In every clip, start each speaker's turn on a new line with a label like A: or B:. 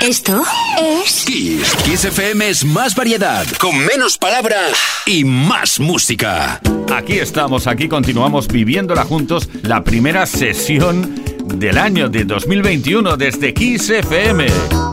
A: Esto es
B: Kiss. Kiss FM es más variedad, con menos palabras y más música.
C: Aquí estamos, aquí continuamos viviéndola juntos, la primera sesión del año de 2021 desde Kiss FM.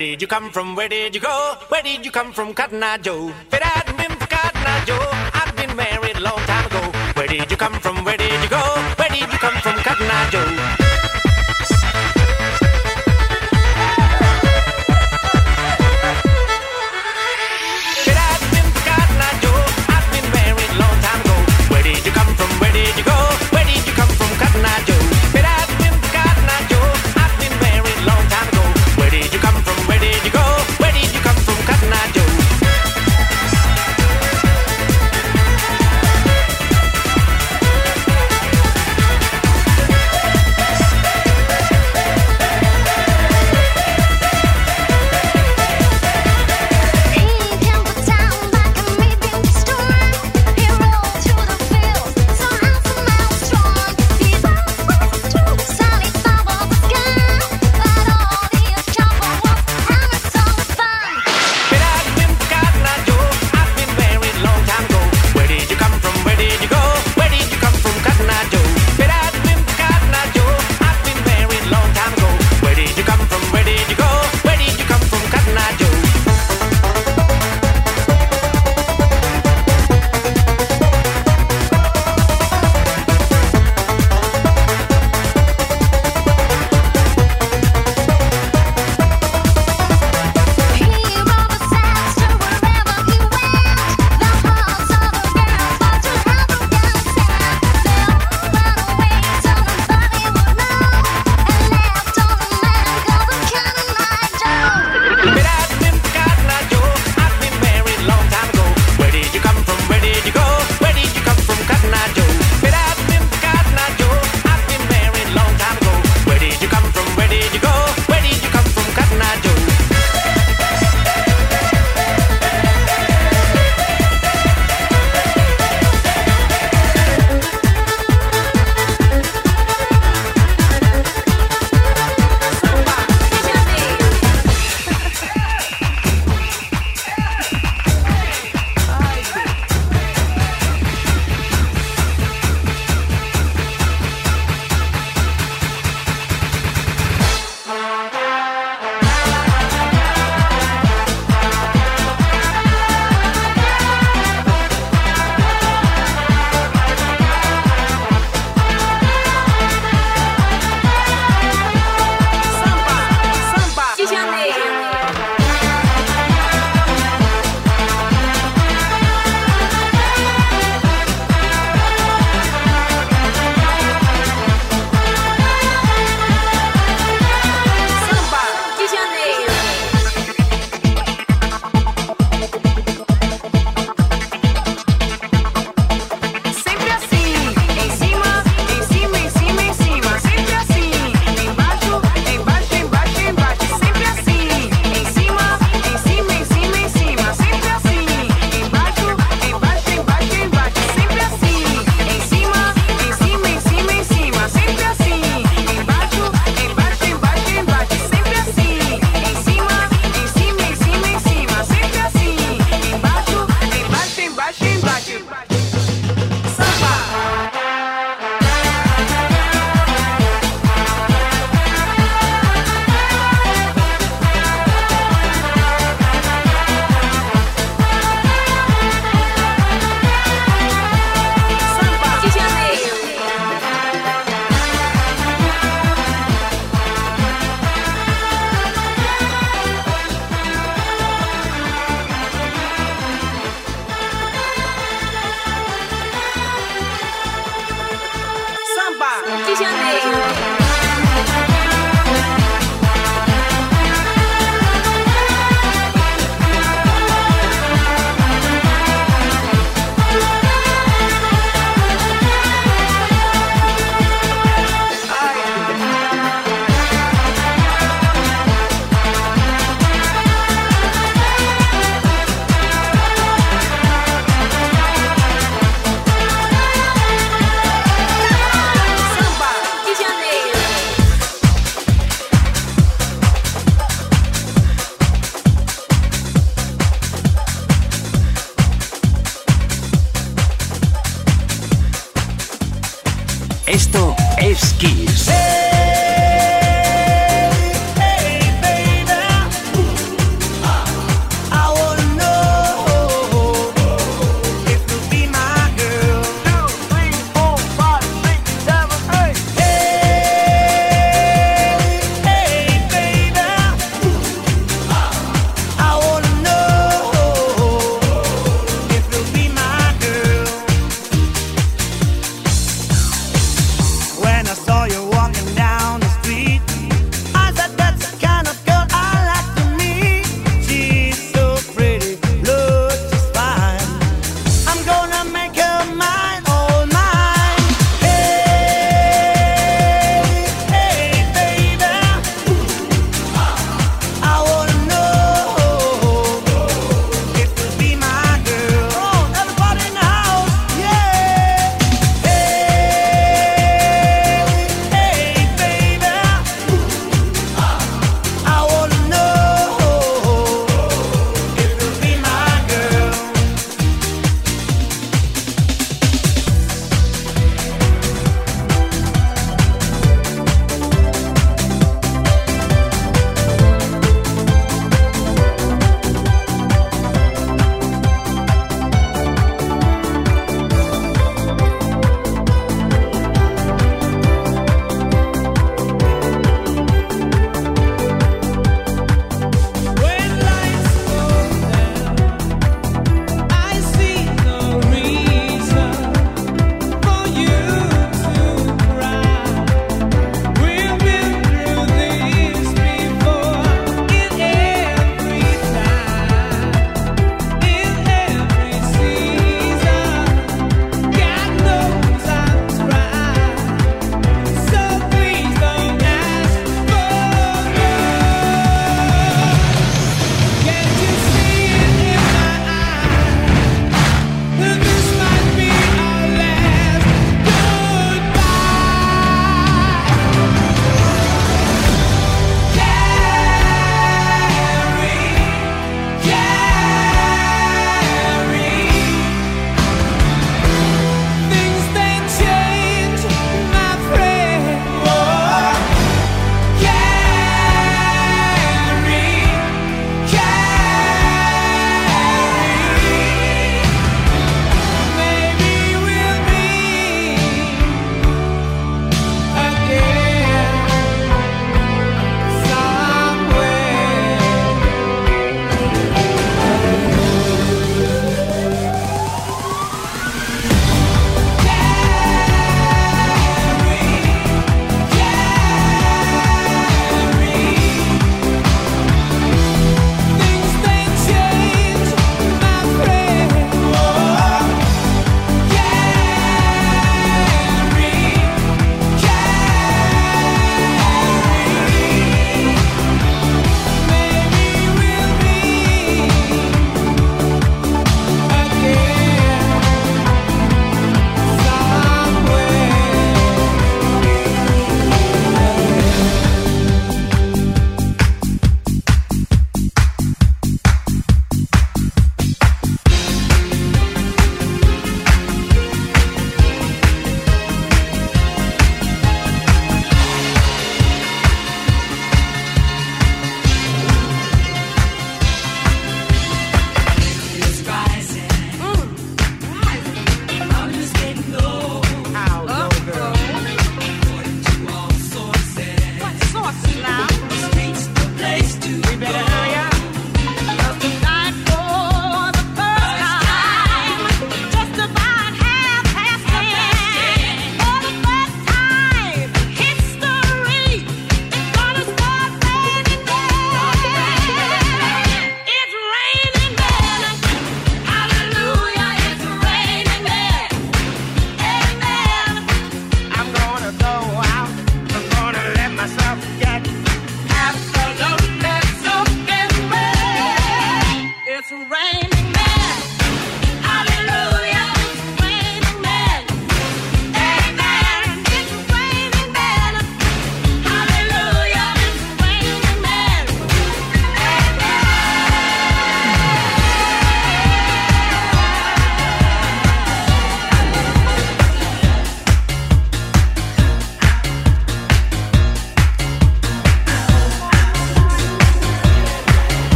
C: Where did you come from? Where did you go? Where did you come from, Cotton Eye Joe?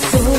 D: so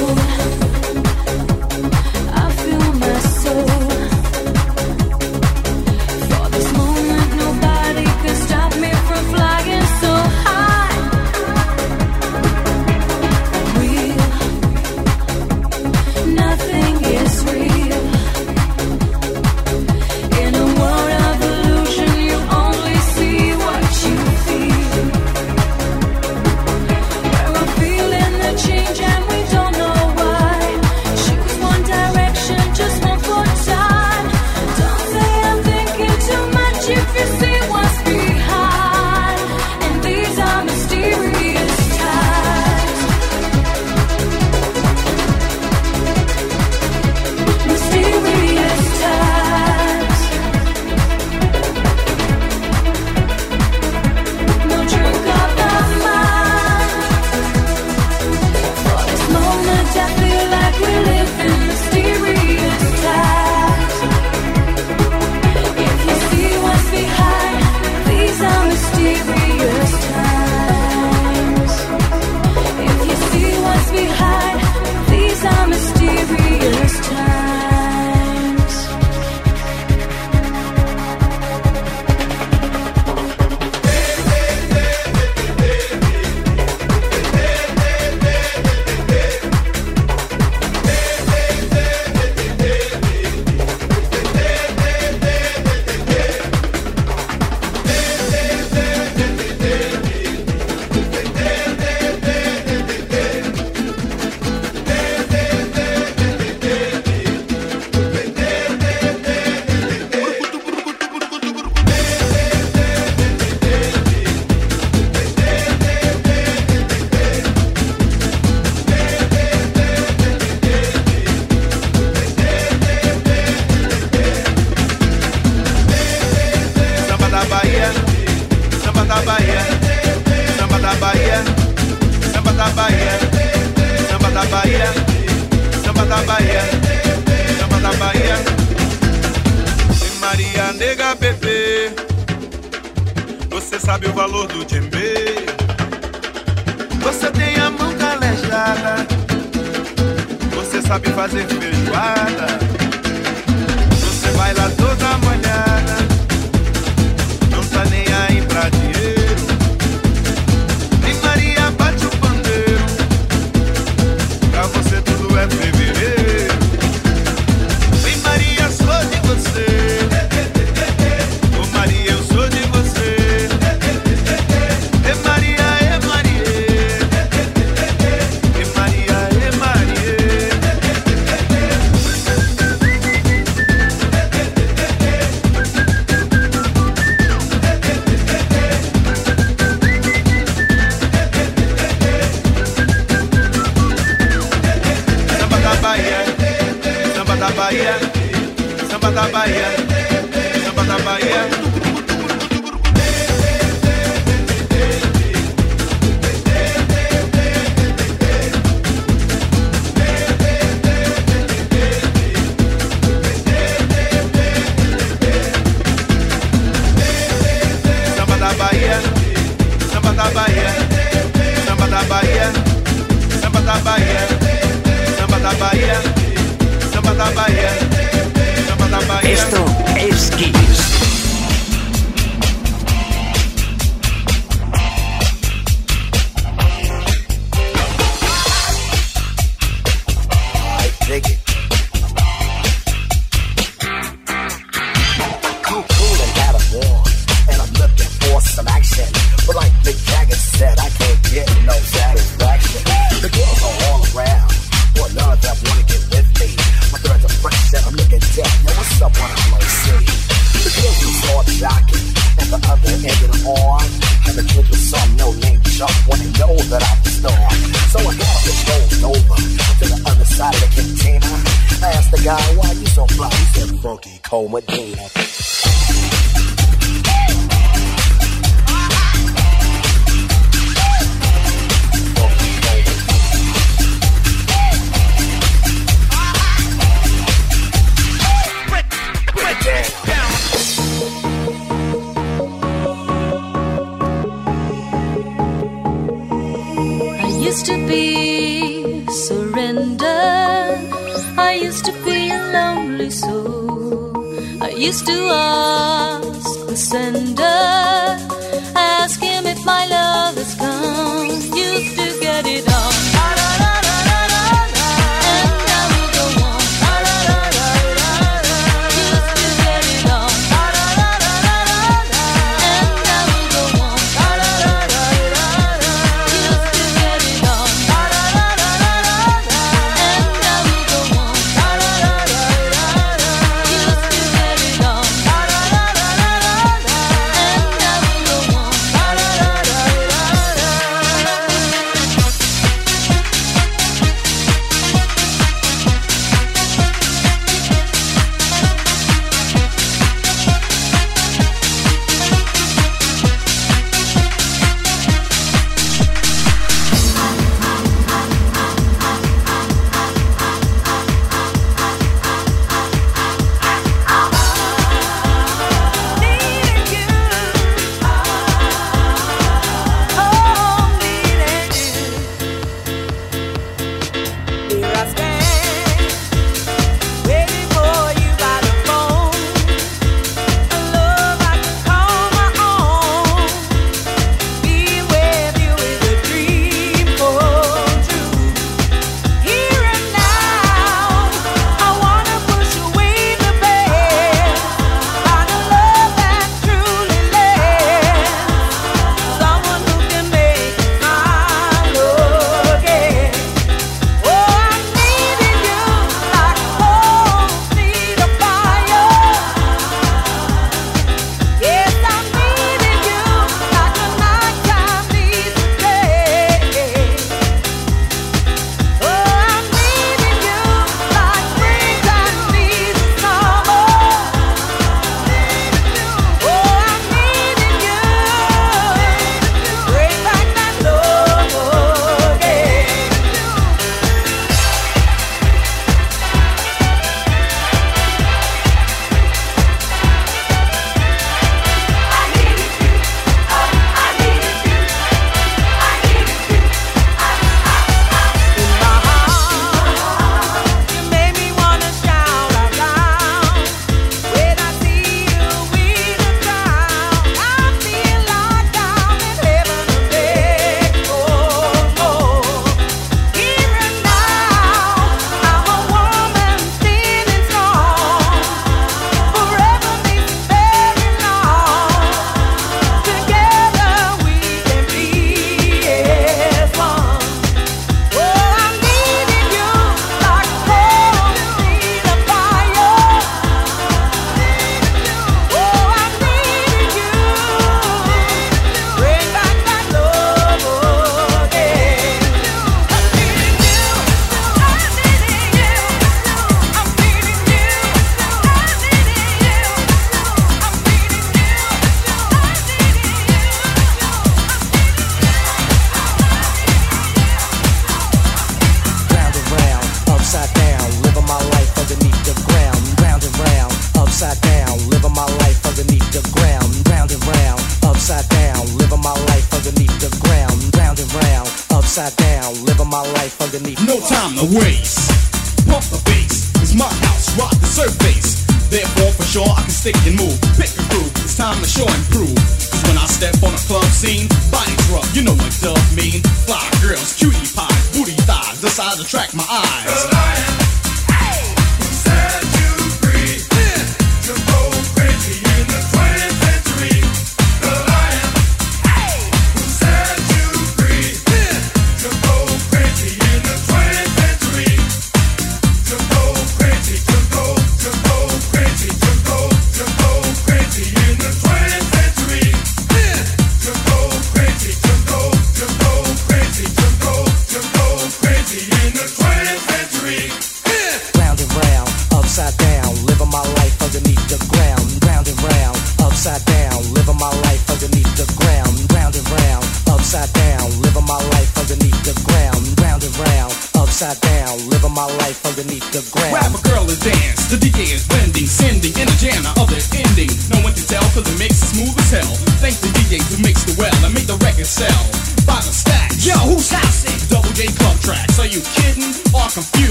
E: Esto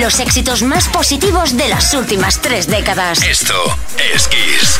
A: los éxitos más positivos de las últimas tres décadas.
E: Esto es Kiss.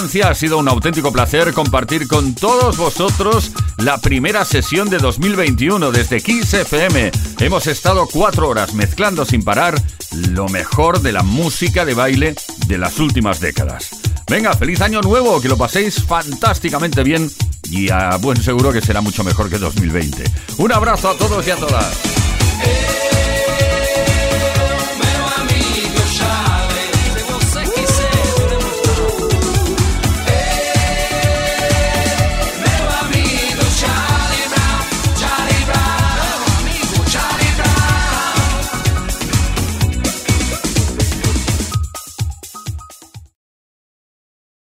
F: Ha sido un auténtico placer compartir con todos vosotros la primera sesión de 2021 desde Kiss FM. Hemos estado cuatro horas mezclando sin parar lo mejor de la música de baile de las últimas décadas. Venga, feliz año nuevo, que lo paséis fantásticamente bien y a buen seguro que será mucho mejor que 2020. Un abrazo a todos y a todas.